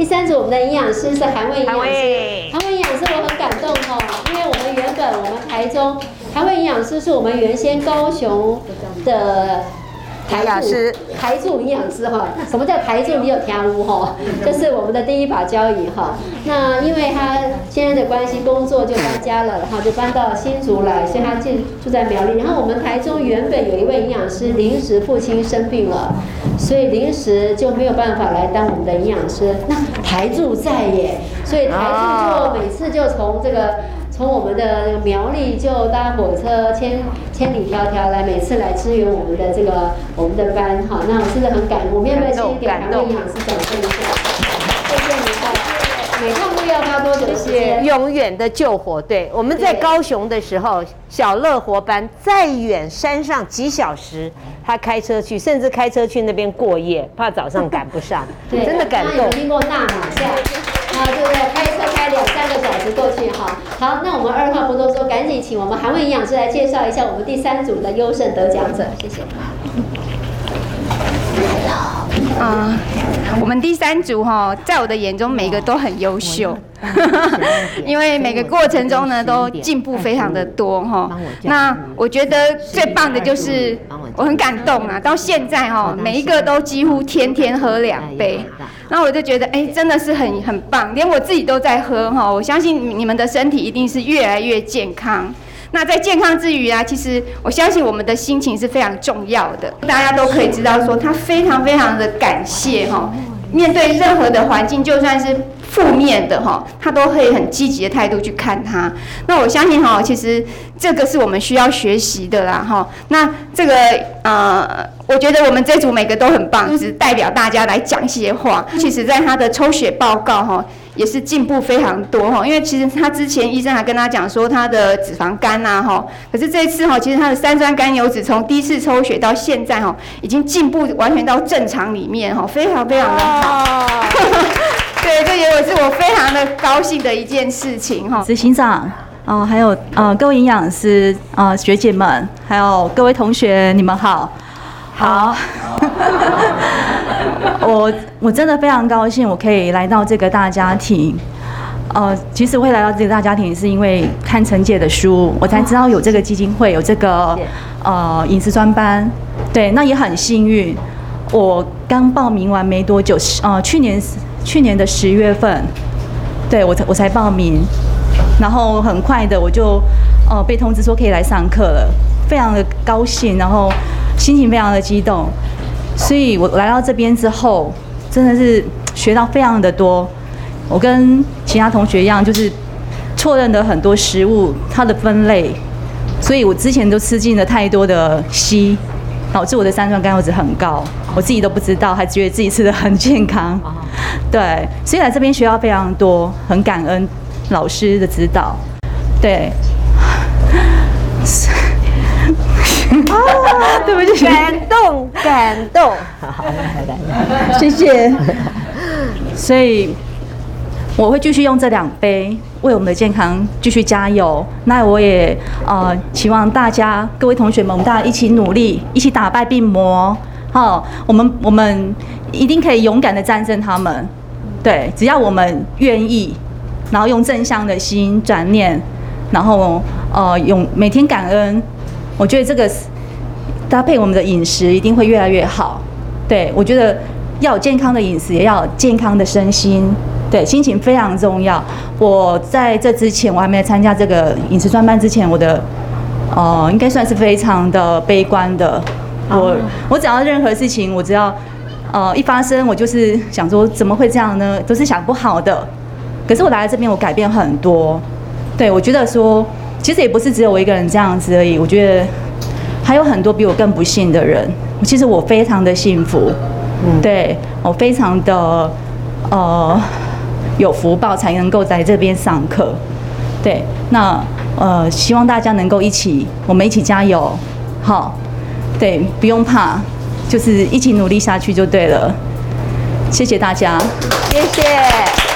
第三组我们的营养师是韩卫营养师韩卫，营养师我很感动哦，因为我们原本我们台中韩卫营养师是我们原先高雄的。营养师台柱营养师哈，什么叫台柱？你有听无哈？这是我们的第一把交椅哈。那因为他现在的关系，工作就搬家了，然后就搬到新竹来，所以他住住在苗栗。然后我们台中原本有一位营养师，临时父亲生病了，所以临时就没有办法来当我们的营养师。那台柱在耶，所以台柱就每次就从这个。从我们的苗栗就搭火车千千里迢迢来，每次来支援我们的这个我们的班哈，那我真的很感动。我们要不要先给台湾营养师掌声一下？谢谢你们，每趟路要花多久时间？永远的救火队。我们在高雄的时候，小乐活班再远山上几小时，他开车去，甚至开车去那边过夜，怕早上赶不上。真的感动。有听过大马下？啊，对不对？开车开两三个小时过去哈。好，那我们二话不多说，赶紧请我们韩文营养师来介绍一下我们第三组的优胜得奖者，谢谢。啊，我们第三组哈，在我的眼中，每个都很优秀，因为每个过程中呢，都进步非常的多哈。那我觉得最棒的就是，我很感动啊，到现在哈，每一个都几乎天天喝两杯，那我就觉得哎，真的是很很棒，连我自己都在喝哈。我相信你们的身体一定是越来越健康。那在健康之余啊，其实我相信我们的心情是非常重要的。大家都可以知道说，他非常非常的感谢哈，面对任何的环境，就算是负面的哈，他都可以很积极的态度去看他。那我相信哈，其实这个是我们需要学习的啦哈。那这个呃，我觉得我们这组每个都很棒，就是代表大家来讲一些话。其实，在他的抽血报告哈。也是进步非常多哈，因为其实他之前医生还跟他讲说他的脂肪肝呐哈，可是这一次哈，其实他的三酸甘油脂从第一次抽血到现在哈，已经进步完全到正常里面哈，非常非常的好。对，这也是我非常的高兴的一件事情哈。执行长，哦，还有呃各位营养师啊学姐们，还有各位同学，你们好。好，我我真的非常高兴，我可以来到这个大家庭。呃，其实会来到这个大家庭，是因为看陈姐的书，我才知道有这个基金会，有这个呃饮食专班。对，那也很幸运，我刚报名完没多久，呃，去年去年的十月份，对我才我才报名，然后很快的我就呃被通知说可以来上课了，非常的高兴，然后。心情非常的激动，所以我来到这边之后，真的是学到非常的多。我跟其他同学一样，就是错认了很多食物它的分类，所以我之前都吃进了太多的硒，导致我的三酸甘油脂很高，我自己都不知道，还觉得自己吃的很健康。对，所以来这边学到非常多，很感恩老师的指导。对。啊对不起，感动，感动，好，谢谢。所以我会继续用这两杯为我们的健康继续加油。那我也呃希望大家各位同学们，我们大家一起努力，一起打败病魔。好，我们我们一定可以勇敢的战胜他们。对，只要我们愿意，然后用正向的心转念，然后呃用每天感恩。我觉得这个搭配我们的饮食一定会越来越好。对我觉得要有健康的饮食，也要有健康的身心。对，心情非常重要。我在这之前，我还没参加这个饮食专班之前，我的呃应该算是非常的悲观的。我我只要任何事情，我只要呃一发生，我就是想说怎么会这样呢？都是想不好的。可是我来到这边，我改变很多。对我觉得说。其实也不是只有我一个人这样子而已，我觉得还有很多比我更不幸的人。其实我非常的幸福，对我非常的呃有福报，才能够在这边上课。对，那呃希望大家能够一起，我们一起加油，好，对，不用怕，就是一起努力下去就对了。谢谢大家，谢谢。